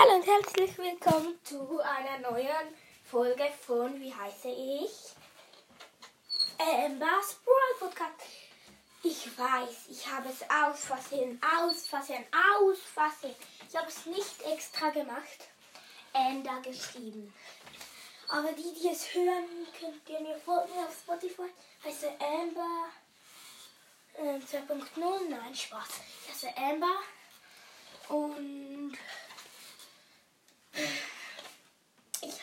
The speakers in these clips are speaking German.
Hallo und herzlich willkommen zu einer neuen Folge von Wie heiße ich? Ambers Brawl Podcast. Ich weiß, ich habe es aus Versehen, aus Versehen, aus Versehen. Ich habe es nicht extra gemacht. Ender geschrieben. Aber die, die es hören, könnt ihr mir folgen auf Spotify. Heiße Amber äh, 2.0. Nein, Spaß. Ich heiße Amber. Und ich,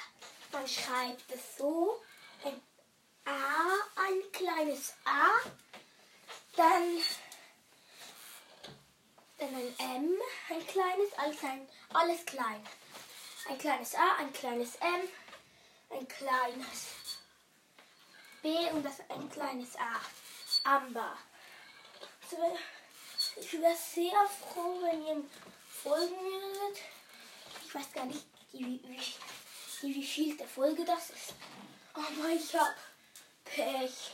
man schreibt es so. Ein A, ein kleines A. Dann, dann ein M, ein kleines, alles, ein, alles klein. Ein kleines A, ein kleines M, ein kleines B und das ein kleines A. Amber. Ich wäre sehr froh, wenn ihr folgen würdet. Ich weiß gar nicht, wie, wie, wie, viel der Folge das ist. Aber ich habe Pech.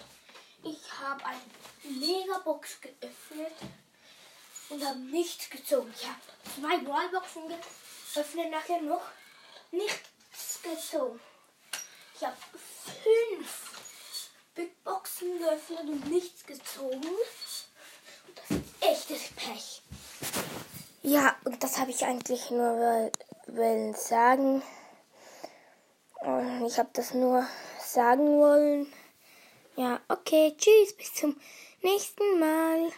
Ich habe eine Megabox geöffnet und habe nichts gezogen. Ich habe zwei Wallboxen geöffnet, nachher noch nichts gezogen. Ich habe fünf Big Boxen geöffnet und nichts gezogen. Und das ist echtes Pech. Ja, und das habe ich eigentlich nur weil sagen. Und ich habe das nur sagen wollen. Ja, okay, tschüss, bis zum nächsten Mal.